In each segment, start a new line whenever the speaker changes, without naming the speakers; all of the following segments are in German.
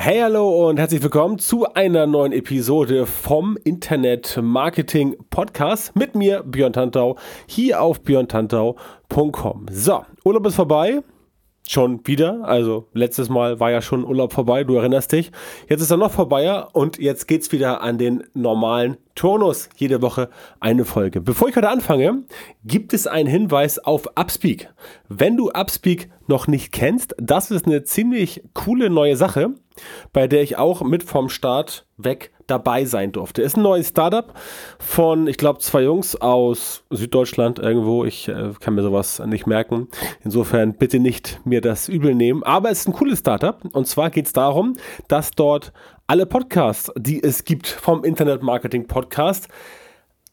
Hey, hallo und herzlich willkommen zu einer neuen Episode vom Internet Marketing Podcast mit mir, Björn Tantau, hier auf björntantau.com. So, Urlaub ist vorbei schon wieder. Also letztes Mal war ja schon Urlaub vorbei, du erinnerst dich. Jetzt ist er noch vorbei und jetzt geht's wieder an den normalen Turnus. Jede Woche eine Folge. Bevor ich heute anfange, gibt es einen Hinweis auf Upspeak. Wenn du Upspeak noch nicht kennst, das ist eine ziemlich coole neue Sache, bei der ich auch mit vom Start weg dabei sein durfte. Ist ein neues Startup von, ich glaube, zwei Jungs aus Süddeutschland irgendwo. Ich äh, kann mir sowas nicht merken. Insofern bitte nicht mir das übel nehmen. Aber es ist ein cooles Startup. Und zwar geht es darum, dass dort alle Podcasts, die es gibt vom Internet Marketing Podcast,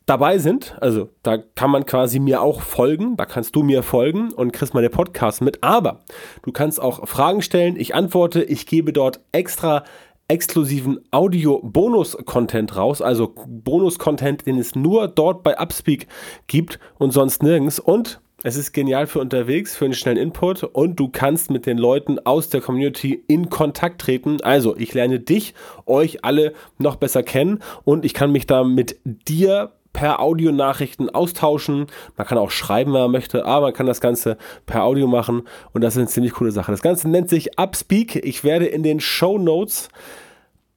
dabei sind. Also da kann man quasi mir auch folgen, da kannst du mir folgen und kriegst meine Podcasts mit. Aber du kannst auch Fragen stellen, ich antworte, ich gebe dort extra exklusiven Audio-Bonus-Content raus, also Bonus-Content, den es nur dort bei Upspeak gibt und sonst nirgends. Und es ist genial für unterwegs, für einen schnellen Input und du kannst mit den Leuten aus der Community in Kontakt treten. Also, ich lerne dich, euch alle noch besser kennen und ich kann mich da mit dir per Audionachrichten austauschen. Man kann auch schreiben, wenn man möchte, aber man kann das Ganze per Audio machen und das ist eine ziemlich coole Sache. Das Ganze nennt sich Upspeak. Ich werde in den Show Notes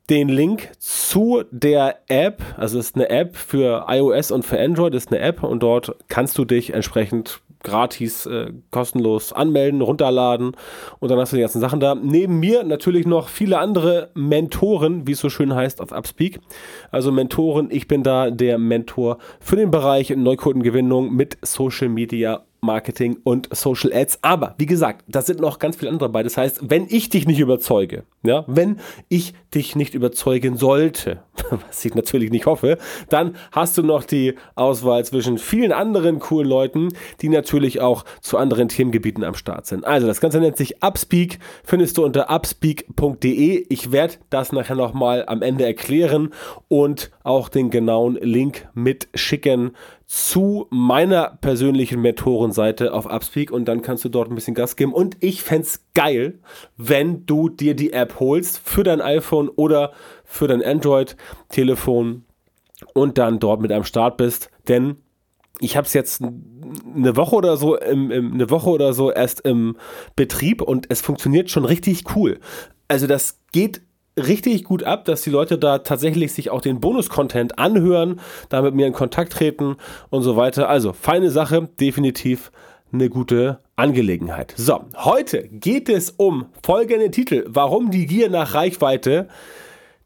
den Link zu der App, also es ist eine App für iOS und für Android, ist eine App und dort kannst du dich entsprechend gratis, äh, kostenlos anmelden, runterladen und dann hast du die ganzen Sachen da. Neben mir natürlich noch viele andere Mentoren, wie es so schön heißt auf Upspeak. Also Mentoren, ich bin da der Mentor für den Bereich Neukundengewinnung mit Social Media Marketing und Social Ads. Aber wie gesagt, da sind noch ganz viele andere dabei. Das heißt, wenn ich dich nicht überzeuge, ja, wenn ich dich nicht überzeugen sollte, was ich natürlich nicht hoffe, dann hast du noch die Auswahl zwischen vielen anderen coolen Leuten, die natürlich auch zu anderen Themengebieten am Start sind. Also das Ganze nennt sich Upspeak, findest du unter upspeak.de. Ich werde das nachher nochmal am Ende erklären und auch den genauen Link mitschicken zu meiner persönlichen Mentorenseite auf Upspeak und dann kannst du dort ein bisschen Gas geben. Und ich fände geil, wenn du dir die App holst für dein iPhone oder für dein Android-Telefon und dann dort mit am Start bist. Denn ich habe es jetzt eine Woche oder so im, im, eine Woche oder so erst im Betrieb und es funktioniert schon richtig cool. Also das geht richtig gut ab, dass die Leute da tatsächlich sich auch den Bonus-Content anhören, da mit mir in Kontakt treten und so weiter. Also, feine Sache, definitiv eine gute Angelegenheit. So, heute geht es um folgende Titel, warum die Gier nach Reichweite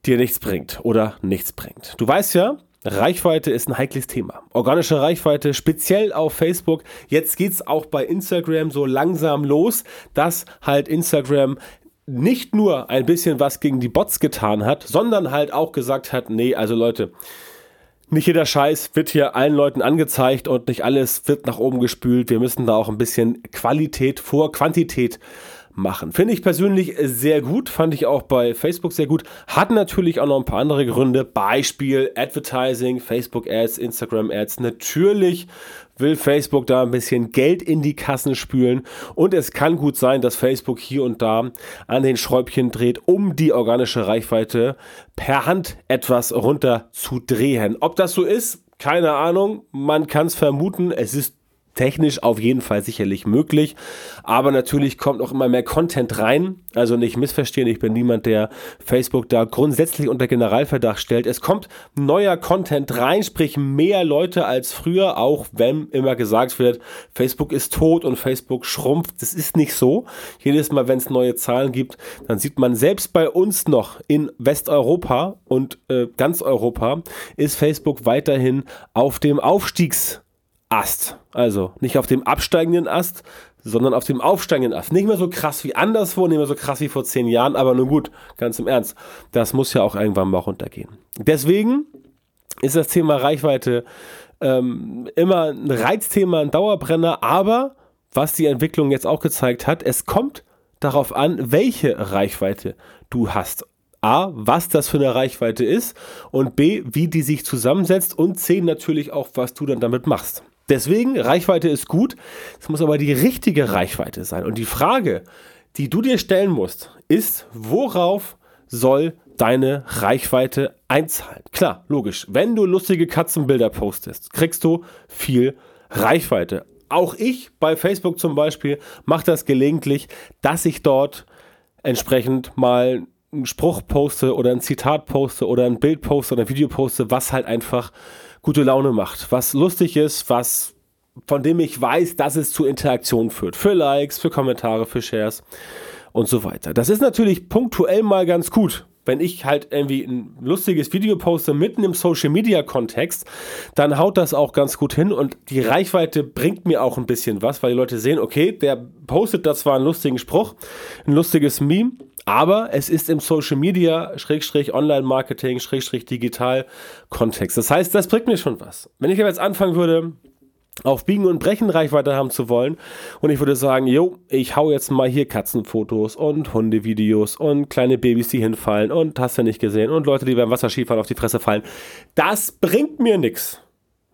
dir nichts bringt oder nichts bringt. Du weißt ja, Reichweite ist ein heikles Thema. Organische Reichweite, speziell auf Facebook. Jetzt geht es auch bei Instagram so langsam los, dass halt Instagram nicht nur ein bisschen was gegen die Bots getan hat, sondern halt auch gesagt hat, nee, also Leute, nicht jeder Scheiß wird hier allen Leuten angezeigt und nicht alles wird nach oben gespült. Wir müssen da auch ein bisschen Qualität vor Quantität machen. Finde ich persönlich sehr gut, fand ich auch bei Facebook sehr gut. Hat natürlich auch noch ein paar andere Gründe. Beispiel Advertising, Facebook Ads, Instagram Ads. Natürlich will Facebook da ein bisschen Geld in die Kassen spülen und es kann gut sein, dass Facebook hier und da an den Schräubchen dreht, um die organische Reichweite per Hand etwas runter zu drehen. Ob das so ist, keine Ahnung. Man kann es vermuten. Es ist technisch auf jeden Fall sicherlich möglich. Aber natürlich kommt auch immer mehr Content rein. Also nicht missverstehen, ich bin niemand, der Facebook da grundsätzlich unter Generalverdacht stellt. Es kommt neuer Content rein, sprich mehr Leute als früher, auch wenn immer gesagt wird, Facebook ist tot und Facebook schrumpft. Das ist nicht so. Jedes Mal, wenn es neue Zahlen gibt, dann sieht man selbst bei uns noch in Westeuropa und äh, ganz Europa ist Facebook weiterhin auf dem Aufstiegs Ast. Also nicht auf dem absteigenden Ast, sondern auf dem aufsteigenden Ast. Nicht mehr so krass wie anderswo, nicht mehr so krass wie vor zehn Jahren, aber nun gut, ganz im Ernst. Das muss ja auch irgendwann mal runtergehen. Deswegen ist das Thema Reichweite ähm, immer ein Reizthema, ein Dauerbrenner, aber was die Entwicklung jetzt auch gezeigt hat, es kommt darauf an, welche Reichweite du hast. A, was das für eine Reichweite ist und B, wie die sich zusammensetzt und C, natürlich auch, was du dann damit machst. Deswegen, Reichweite ist gut, es muss aber die richtige Reichweite sein. Und die Frage, die du dir stellen musst, ist, worauf soll deine Reichweite einzahlen? Klar, logisch. Wenn du lustige Katzenbilder postest, kriegst du viel Reichweite. Auch ich bei Facebook zum Beispiel mache das gelegentlich, dass ich dort entsprechend mal einen Spruch poste oder ein Zitat poste oder ein Bild poste oder ein Video poste, was halt einfach gute Laune macht, was lustig ist, was von dem ich weiß, dass es zu Interaktion führt. Für Likes, für Kommentare, für Shares und so weiter. Das ist natürlich punktuell mal ganz gut. Wenn ich halt irgendwie ein lustiges Video poste mitten im Social Media Kontext, dann haut das auch ganz gut hin und die Reichweite bringt mir auch ein bisschen was, weil die Leute sehen, okay, der postet da zwar einen lustigen Spruch, ein lustiges Meme, aber es ist im Social Media, Schrägstrich Online Marketing, Schrägstrich Digital Kontext. Das heißt, das bringt mir schon was. Wenn ich aber jetzt anfangen würde, auf Biegen und Brechen Reichweite haben zu wollen. Und ich würde sagen, jo, ich hau jetzt mal hier Katzenfotos und Hundevideos und kleine Babys, die hinfallen und hast du nicht gesehen und Leute, die beim Wasserskifahren auf die Fresse fallen. Das bringt mir nichts.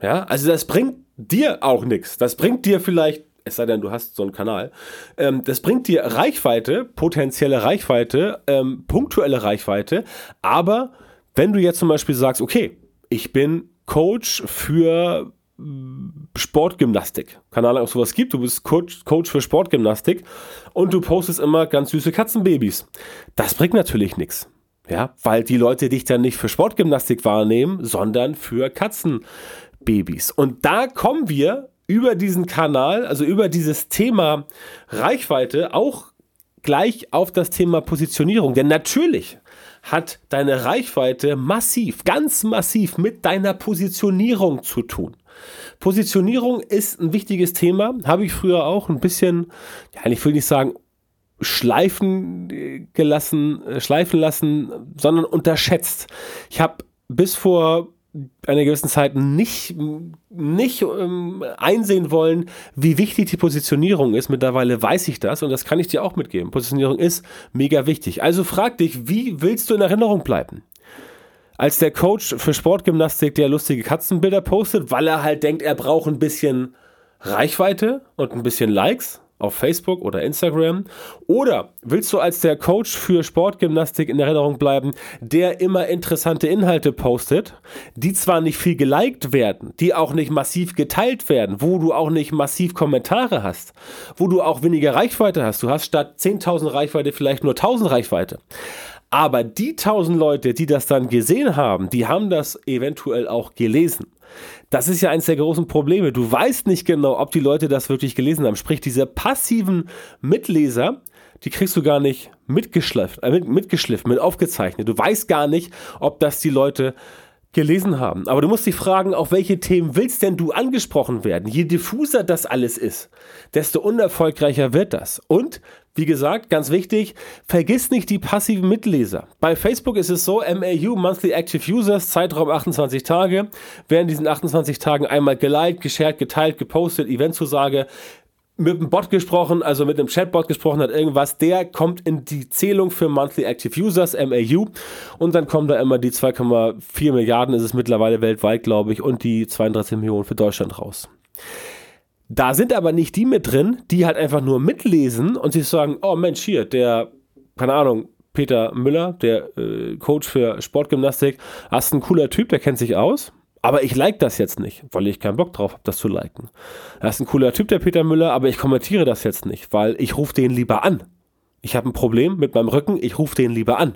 Ja, also das bringt dir auch nichts. Das bringt dir vielleicht, es sei denn, du hast so einen Kanal, ähm, das bringt dir Reichweite, potenzielle Reichweite, ähm, punktuelle Reichweite. Aber wenn du jetzt zum Beispiel sagst, okay, ich bin Coach für Sportgymnastik. Keine Ahnung, ob es sowas gibt. Du bist Coach, Coach für Sportgymnastik und du postest immer ganz süße Katzenbabys. Das bringt natürlich nichts. Ja, weil die Leute dich dann nicht für Sportgymnastik wahrnehmen, sondern für Katzenbabys. Und da kommen wir über diesen Kanal, also über dieses Thema Reichweite, auch gleich auf das Thema Positionierung. Denn natürlich hat deine Reichweite massiv, ganz massiv mit deiner Positionierung zu tun. Positionierung ist ein wichtiges Thema, habe ich früher auch ein bisschen, ja, ich will nicht sagen, schleifen gelassen, äh, schleifen lassen, sondern unterschätzt. Ich habe bis vor einer gewissen Zeit nicht, nicht ähm, einsehen wollen, wie wichtig die Positionierung ist. Mittlerweile weiß ich das und das kann ich dir auch mitgeben. Positionierung ist mega wichtig. Also frag dich, wie willst du in Erinnerung bleiben? als der Coach für Sportgymnastik, der lustige Katzenbilder postet, weil er halt denkt, er braucht ein bisschen Reichweite und ein bisschen Likes auf Facebook oder Instagram? Oder willst du als der Coach für Sportgymnastik in Erinnerung bleiben, der immer interessante Inhalte postet, die zwar nicht viel geliked werden, die auch nicht massiv geteilt werden, wo du auch nicht massiv Kommentare hast, wo du auch weniger Reichweite hast. Du hast statt 10.000 Reichweite vielleicht nur 1.000 Reichweite. Aber die tausend Leute, die das dann gesehen haben, die haben das eventuell auch gelesen. Das ist ja eines der großen Probleme. Du weißt nicht genau, ob die Leute das wirklich gelesen haben. Sprich, diese passiven Mitleser, die kriegst du gar nicht mitgeschliffen, äh, mitgeschliffen, mit aufgezeichnet. Du weißt gar nicht, ob das die Leute gelesen haben. Aber du musst dich fragen, auf welche Themen willst denn du angesprochen werden? Je diffuser das alles ist, desto unerfolgreicher wird das. Und wie gesagt, ganz wichtig, vergiss nicht die passiven Mitleser. Bei Facebook ist es so, MAU, Monthly Active Users, Zeitraum 28 Tage, werden diesen 28 Tagen einmal geliked, geshared, geteilt, gepostet, Eventzusage, mit einem Bot gesprochen, also mit einem Chatbot gesprochen hat, irgendwas, der kommt in die Zählung für Monthly Active Users, MAU, und dann kommen da immer die 2,4 Milliarden, ist es mittlerweile weltweit, glaube ich, und die 32 Millionen für Deutschland raus. Da sind aber nicht die mit drin, die halt einfach nur mitlesen und sich sagen, oh Mensch, hier, der, keine Ahnung, Peter Müller, der äh, Coach für Sportgymnastik, hast ein cooler Typ, der kennt sich aus. Aber ich like das jetzt nicht, weil ich keinen Bock drauf habe, das zu liken. Er ist ein cooler Typ, der Peter Müller, aber ich kommentiere das jetzt nicht, weil ich rufe den lieber an. Ich habe ein Problem mit meinem Rücken, ich rufe den lieber an.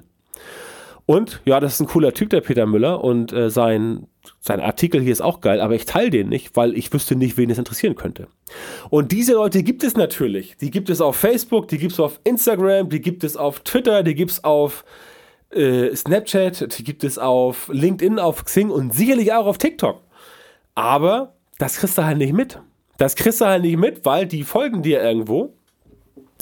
Und ja, das ist ein cooler Typ, der Peter Müller, und äh, sein, sein Artikel hier ist auch geil, aber ich teile den nicht, weil ich wüsste nicht, wen es interessieren könnte. Und diese Leute gibt es natürlich. Die gibt es auf Facebook, die gibt es auf Instagram, die gibt es auf Twitter, die gibt es auf äh, Snapchat, die gibt es auf LinkedIn, auf Xing und sicherlich auch auf TikTok. Aber das kriegst du halt nicht mit. Das kriegst du halt nicht mit, weil die folgen dir irgendwo.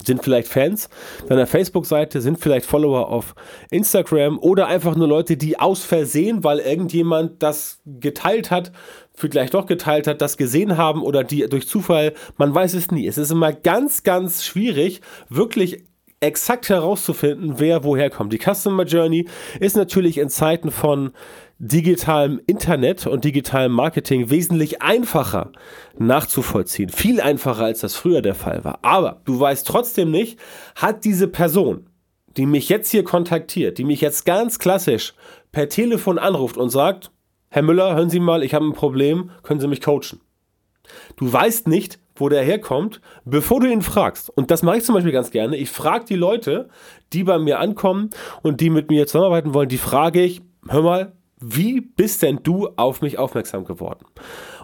sind vielleicht Fans deiner Facebook-Seite, sind vielleicht Follower auf Instagram oder einfach nur Leute, die aus Versehen, weil irgendjemand das geteilt hat, vielleicht doch geteilt hat, das gesehen haben oder die durch Zufall, man weiß es nie. Es ist immer ganz, ganz schwierig, wirklich exakt herauszufinden, wer woher kommt. Die Customer Journey ist natürlich in Zeiten von digitalem Internet und digitalem Marketing wesentlich einfacher nachzuvollziehen. Viel einfacher, als das früher der Fall war. Aber du weißt trotzdem nicht, hat diese Person, die mich jetzt hier kontaktiert, die mich jetzt ganz klassisch per Telefon anruft und sagt, Herr Müller, hören Sie mal, ich habe ein Problem, können Sie mich coachen? Du weißt nicht, wo der herkommt, bevor du ihn fragst. Und das mache ich zum Beispiel ganz gerne. Ich frage die Leute, die bei mir ankommen und die mit mir zusammenarbeiten wollen, die frage ich, hör mal, wie bist denn du auf mich aufmerksam geworden?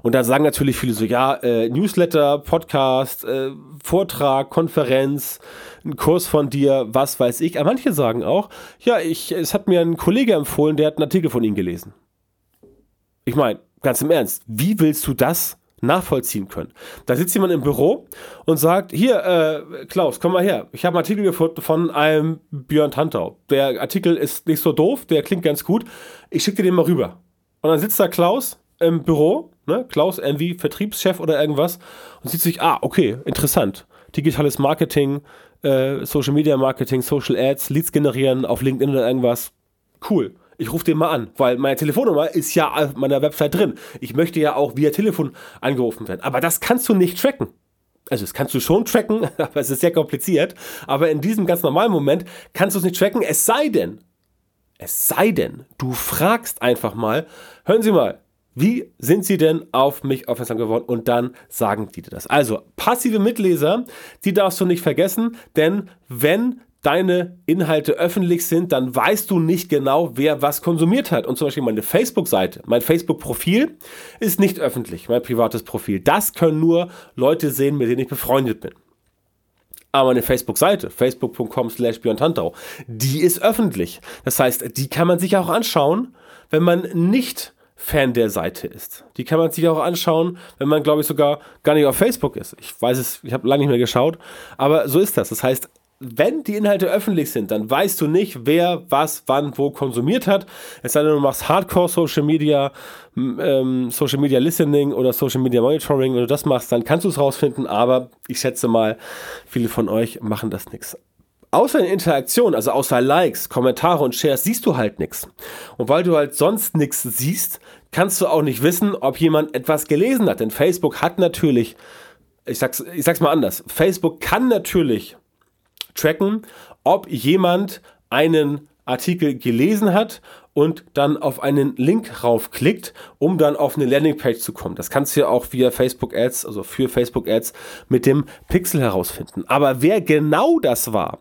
Und da sagen natürlich viele so, ja, äh, Newsletter, Podcast, äh, Vortrag, Konferenz, ein Kurs von dir, was weiß ich. Aber manche sagen auch, ja, ich, es hat mir ein Kollege empfohlen, der hat einen Artikel von Ihnen gelesen. Ich meine, ganz im Ernst, wie willst du das nachvollziehen können. Da sitzt jemand im Büro und sagt, hier, äh, Klaus, komm mal her. Ich habe einen Artikel gefunden von einem Björn Tantau. Der Artikel ist nicht so doof, der klingt ganz gut. Ich schicke dir den mal rüber. Und dann sitzt da Klaus im Büro, ne? Klaus irgendwie Vertriebschef oder irgendwas und sieht sich, ah, okay, interessant. Digitales Marketing, äh, Social Media Marketing, Social Ads, Leads generieren auf LinkedIn oder irgendwas. Cool ich rufe den mal an, weil meine Telefonnummer ist ja auf meiner Website drin. Ich möchte ja auch via Telefon angerufen werden. Aber das kannst du nicht tracken. Also das kannst du schon tracken, aber es ist sehr kompliziert. Aber in diesem ganz normalen Moment kannst du es nicht tracken, es sei denn, es sei denn, du fragst einfach mal, hören Sie mal, wie sind Sie denn auf mich aufmerksam geworden? Und dann sagen die dir das. Also passive Mitleser, die darfst du nicht vergessen, denn wenn deine Inhalte öffentlich sind, dann weißt du nicht genau, wer was konsumiert hat. Und zum Beispiel meine Facebook-Seite, mein Facebook-Profil ist nicht öffentlich, mein privates Profil. Das können nur Leute sehen, mit denen ich befreundet bin. Aber meine Facebook-Seite, facebook.com slash die ist öffentlich. Das heißt, die kann man sich auch anschauen, wenn man nicht Fan der Seite ist. Die kann man sich auch anschauen, wenn man, glaube ich, sogar gar nicht auf Facebook ist. Ich weiß es, ich habe lange nicht mehr geschaut, aber so ist das. Das heißt, wenn die Inhalte öffentlich sind, dann weißt du nicht, wer was wann wo konsumiert hat. Es sei denn, du machst Hardcore Social Media, ähm, Social Media Listening oder Social Media Monitoring. Wenn du das machst, dann kannst du es rausfinden, aber ich schätze mal, viele von euch machen das nichts. Außer in Interaktion, also außer Likes, Kommentare und Shares, siehst du halt nichts. Und weil du halt sonst nichts siehst, kannst du auch nicht wissen, ob jemand etwas gelesen hat. Denn Facebook hat natürlich, ich sag's, ich sag's mal anders, Facebook kann natürlich tracken, ob jemand einen Artikel gelesen hat und dann auf einen Link raufklickt, um dann auf eine Landingpage zu kommen. Das kannst du ja auch via Facebook Ads, also für Facebook Ads mit dem Pixel herausfinden. Aber wer genau das war,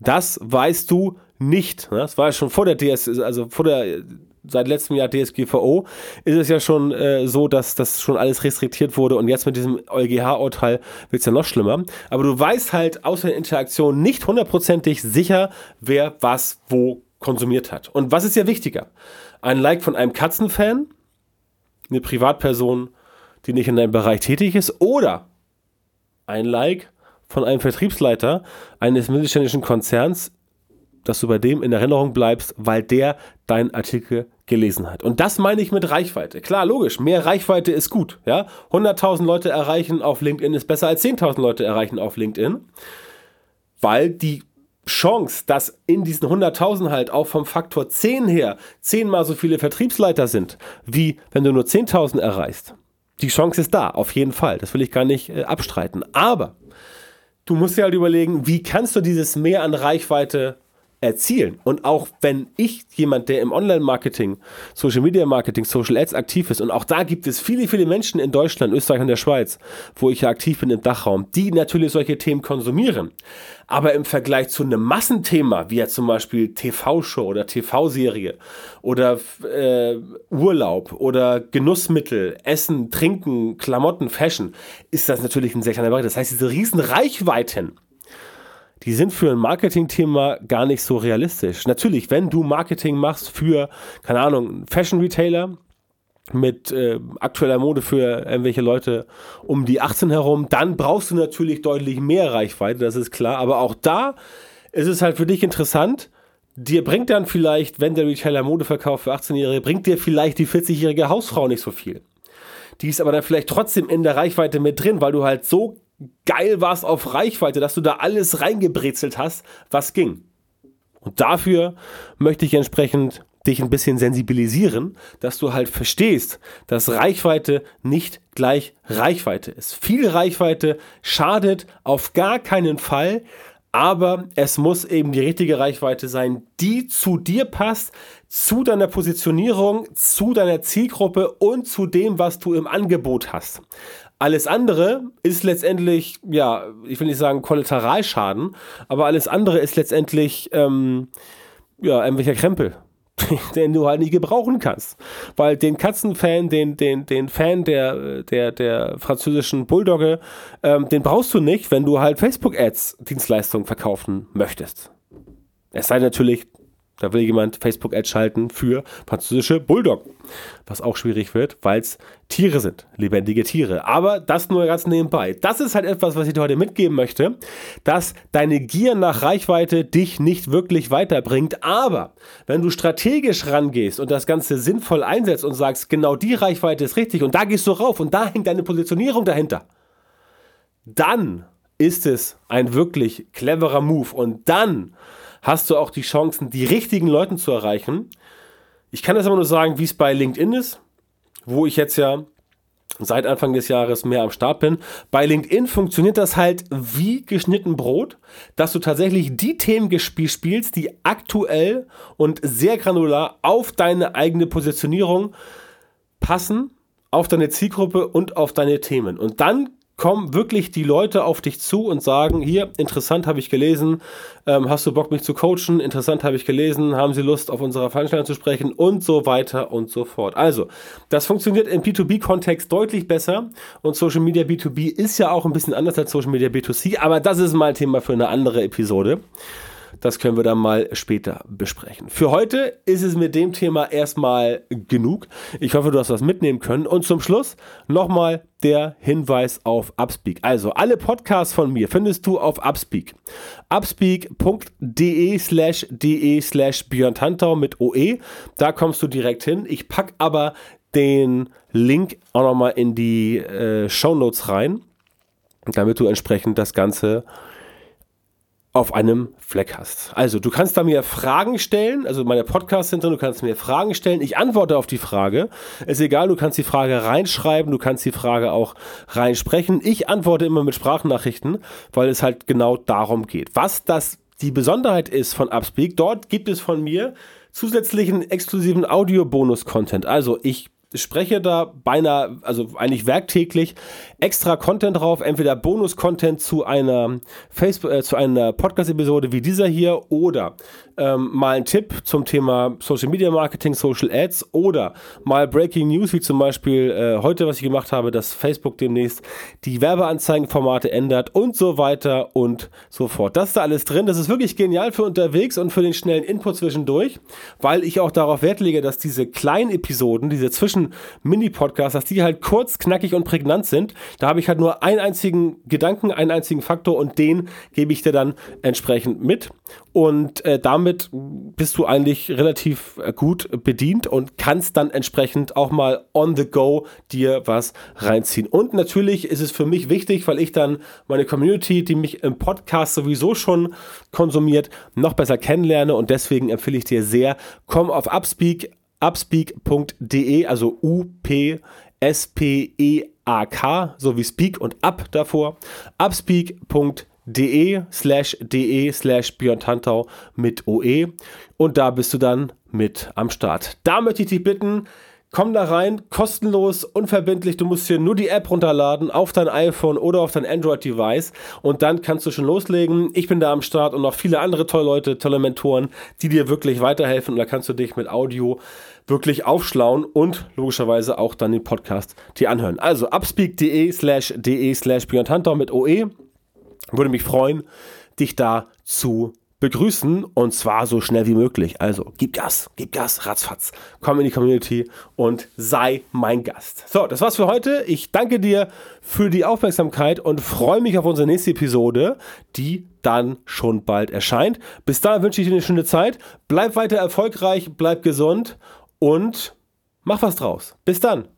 das weißt du nicht. Das war ja schon vor der DS, also vor der seit letztem Jahr DSGVO ist es ja schon äh, so, dass das schon alles restriktiert wurde und jetzt mit diesem EuGH-Urteil wird es ja noch schlimmer. Aber du weißt halt außer der Interaktion nicht hundertprozentig sicher, wer was wo konsumiert hat. Und was ist ja wichtiger? Ein Like von einem Katzenfan, eine Privatperson, die nicht in deinem Bereich tätig ist, oder ein Like von einem Vertriebsleiter eines mittelständischen Konzerns dass du bei dem in Erinnerung bleibst, weil der deinen Artikel gelesen hat. Und das meine ich mit Reichweite. Klar, logisch, mehr Reichweite ist gut. Ja? 100.000 Leute erreichen auf LinkedIn ist besser als 10.000 Leute erreichen auf LinkedIn, weil die Chance, dass in diesen 100.000 halt auch vom Faktor 10 her zehnmal so viele Vertriebsleiter sind, wie wenn du nur 10.000 erreichst. Die Chance ist da, auf jeden Fall. Das will ich gar nicht äh, abstreiten. Aber du musst dir halt überlegen, wie kannst du dieses Mehr an Reichweite erzielen. Und auch wenn ich jemand, der im Online-Marketing, Social Media Marketing, Social Ads aktiv ist, und auch da gibt es viele, viele Menschen in Deutschland, Österreich und der Schweiz, wo ich ja aktiv bin im Dachraum, die natürlich solche Themen konsumieren. Aber im Vergleich zu einem Massenthema, wie ja zum Beispiel TV-Show oder TV-Serie oder äh, Urlaub oder Genussmittel, Essen, Trinken, Klamotten, Fashion, ist das natürlich ein sehr kleiner Bereich. Das heißt, diese riesen Reichweiten, die sind für ein Marketing-Thema gar nicht so realistisch. Natürlich, wenn du Marketing machst für, keine Ahnung, Fashion-Retailer, mit äh, aktueller Mode für irgendwelche Leute um die 18 herum, dann brauchst du natürlich deutlich mehr Reichweite, das ist klar. Aber auch da ist es halt für dich interessant. Dir bringt dann vielleicht, wenn der Retailer Mode verkauft für 18-Jährige, bringt dir vielleicht die 40-jährige Hausfrau nicht so viel. Die ist aber dann vielleicht trotzdem in der Reichweite mit drin, weil du halt so geil warst auf Reichweite, dass du da alles reingebrezelt hast, was ging. Und dafür möchte ich entsprechend dich ein bisschen sensibilisieren, dass du halt verstehst, dass Reichweite nicht gleich Reichweite ist. Viel Reichweite schadet auf gar keinen Fall, aber es muss eben die richtige Reichweite sein, die zu dir passt, zu deiner Positionierung, zu deiner Zielgruppe und zu dem, was du im Angebot hast. Alles andere ist letztendlich, ja, ich will nicht sagen Kollateralschaden, aber alles andere ist letztendlich, ähm, ja, irgendwelcher Krempel. den du halt nicht gebrauchen kannst. Weil den Katzenfan, den, den, den Fan der, der, der französischen Bulldogge, ähm, den brauchst du nicht, wenn du halt Facebook-Ads Dienstleistungen verkaufen möchtest. Es sei natürlich, da will jemand Facebook-Ads schalten für französische Bulldog. Was auch schwierig wird, weil es Tiere sind, lebendige Tiere. Aber das nur ganz nebenbei. Das ist halt etwas, was ich dir heute mitgeben möchte, dass deine Gier nach Reichweite dich nicht wirklich weiterbringt. Aber wenn du strategisch rangehst und das Ganze sinnvoll einsetzt und sagst, genau die Reichweite ist richtig und da gehst du rauf und da hängt deine Positionierung dahinter, dann ist es ein wirklich cleverer Move und dann hast du auch die Chancen, die richtigen Leuten zu erreichen. Ich kann das aber nur sagen, wie es bei LinkedIn ist, wo ich jetzt ja seit Anfang des Jahres mehr am Start bin. Bei LinkedIn funktioniert das halt wie geschnitten Brot, dass du tatsächlich die Themen spielst, die aktuell und sehr granular auf deine eigene Positionierung passen, auf deine Zielgruppe und auf deine Themen. Und dann kommen wirklich die Leute auf dich zu und sagen, hier, interessant habe ich gelesen, ähm, hast du Bock mich zu coachen, interessant habe ich gelesen, haben sie Lust auf unserer Veranstaltung zu sprechen und so weiter und so fort. Also, das funktioniert im B2B-Kontext deutlich besser und Social Media B2B ist ja auch ein bisschen anders als Social Media B2C, aber das ist mal Thema für eine andere Episode. Das können wir dann mal später besprechen. Für heute ist es mit dem Thema erstmal genug. Ich hoffe, du hast was mitnehmen können. Und zum Schluss nochmal der Hinweis auf Upspeak. Also alle Podcasts von mir findest du auf Upspeak. Upspeak.de slash de slash Björn Tantau mit OE. Da kommst du direkt hin. Ich packe aber den Link auch nochmal in die äh, Show rein, damit du entsprechend das Ganze auf einem Fleck hast. Also, du kannst da mir Fragen stellen, also meine Podcasts sind drin, du kannst mir Fragen stellen, ich antworte auf die Frage. Ist egal, du kannst die Frage reinschreiben, du kannst die Frage auch reinsprechen. Ich antworte immer mit Sprachnachrichten, weil es halt genau darum geht. Was das die Besonderheit ist von Upspeak, dort gibt es von mir zusätzlichen exklusiven Audio-Bonus-Content. Also, ich spreche da beinahe, also eigentlich werktäglich extra Content drauf, entweder Bonus-Content zu einer Facebook, äh, zu einer Podcast-Episode wie dieser hier oder ähm, mal ein Tipp zum Thema Social Media Marketing, Social Ads oder mal Breaking News, wie zum Beispiel äh, heute, was ich gemacht habe, dass Facebook demnächst die Werbeanzeigenformate ändert und so weiter und so fort. Das ist da alles drin. Das ist wirklich genial für unterwegs und für den schnellen Input zwischendurch, weil ich auch darauf Wert lege, dass diese kleinen Episoden, diese zwischen Mini-Podcasts, dass die halt kurz, knackig und prägnant sind. Da habe ich halt nur einen einzigen Gedanken, einen einzigen Faktor und den gebe ich dir dann entsprechend mit. Und äh, damit bist du eigentlich relativ äh, gut bedient und kannst dann entsprechend auch mal on the go dir was reinziehen. Und natürlich ist es für mich wichtig, weil ich dann meine Community, die mich im Podcast sowieso schon konsumiert, noch besser kennenlerne. Und deswegen empfehle ich dir sehr, komm auf Upspeak, upspeak.de, also U-P-S-P-E-A-K, so wie Speak und Up davor, upspeak.de de slash de slash Björn Tantau mit OE und da bist du dann mit am Start. Da möchte ich dich bitten, komm da rein, kostenlos, unverbindlich, du musst hier nur die App runterladen auf dein iPhone oder auf dein Android-Device und dann kannst du schon loslegen. Ich bin da am Start und noch viele andere tolle Leute, tolle Mentoren, die dir wirklich weiterhelfen und da kannst du dich mit Audio wirklich aufschlauen und logischerweise auch dann den Podcast dir anhören. Also upspeak.de slash de slash Björn Tantau mit OE würde mich freuen, dich da zu begrüßen und zwar so schnell wie möglich. Also gib Gas, gib Gas, ratzfatz. Komm in die Community und sei mein Gast. So, das war's für heute. Ich danke dir für die Aufmerksamkeit und freue mich auf unsere nächste Episode, die dann schon bald erscheint. Bis dahin wünsche ich dir eine schöne Zeit. Bleib weiter erfolgreich, bleib gesund und mach was draus. Bis dann.